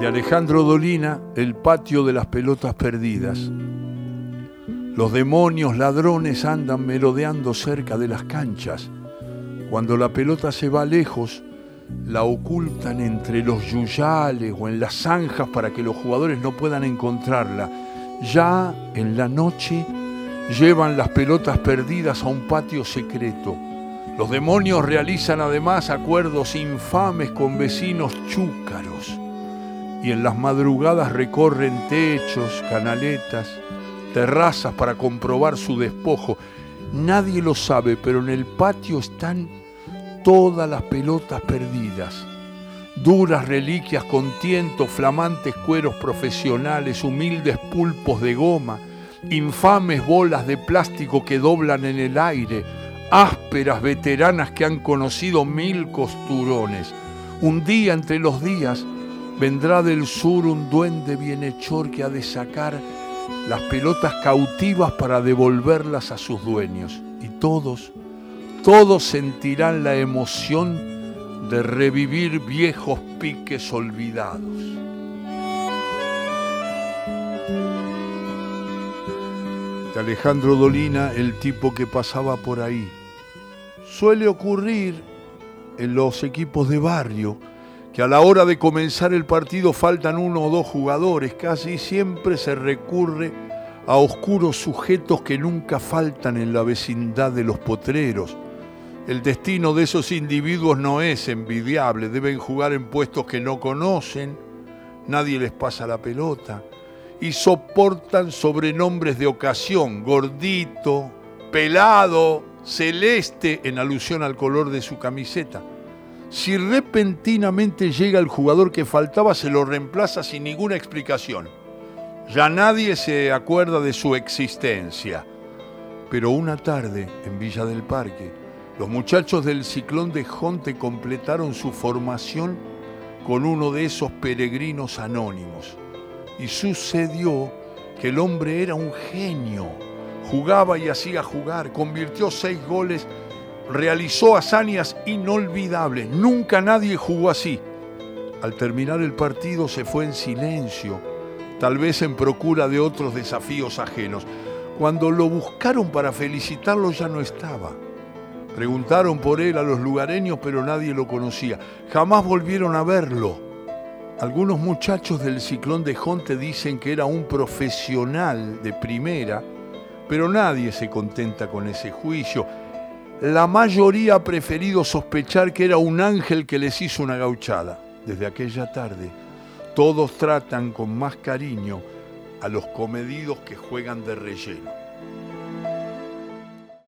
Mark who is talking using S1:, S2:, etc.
S1: de Alejandro Dolina, El patio de las pelotas perdidas. Los demonios ladrones andan merodeando cerca de las canchas. Cuando la pelota se va lejos, la ocultan entre los yuyales o en las zanjas para que los jugadores no puedan encontrarla. Ya en la noche llevan las pelotas perdidas a un patio secreto. Los demonios realizan además acuerdos infames con vecinos chúcaros y en las madrugadas recorren techos, canaletas, terrazas para comprobar su despojo. Nadie lo sabe, pero en el patio están todas las pelotas perdidas. Duras reliquias con tiento, flamantes cueros profesionales, humildes pulpos de goma, infames bolas de plástico que doblan en el aire, ásperas veteranas que han conocido mil costurones. Un día entre los días, Vendrá del sur un duende bienhechor que ha de sacar las pelotas cautivas para devolverlas a sus dueños. Y todos, todos sentirán la emoción de revivir viejos piques olvidados. De Alejandro Dolina, el tipo que pasaba por ahí. Suele ocurrir en los equipos de barrio que a la hora de comenzar el partido faltan uno o dos jugadores, casi siempre se recurre a oscuros sujetos que nunca faltan en la vecindad de los potreros. El destino de esos individuos no es envidiable, deben jugar en puestos que no conocen, nadie les pasa la pelota y soportan sobrenombres de ocasión, gordito, pelado, celeste, en alusión al color de su camiseta. Si repentinamente llega el jugador que faltaba, se lo reemplaza sin ninguna explicación. Ya nadie se acuerda de su existencia. Pero una tarde, en Villa del Parque, los muchachos del ciclón de Jonte completaron su formación con uno de esos peregrinos anónimos. Y sucedió que el hombre era un genio. Jugaba y hacía jugar, convirtió seis goles realizó hazañas inolvidables. Nunca nadie jugó así. Al terminar el partido se fue en silencio, tal vez en procura de otros desafíos ajenos. Cuando lo buscaron para felicitarlo ya no estaba. Preguntaron por él a los lugareños, pero nadie lo conocía. Jamás volvieron a verlo. Algunos muchachos del ciclón de Jonte dicen que era un profesional de primera, pero nadie se contenta con ese juicio la mayoría ha preferido sospechar que era un ángel que les hizo una gauchada. Desde aquella tarde, todos tratan con más cariño a los comedidos que juegan de relleno.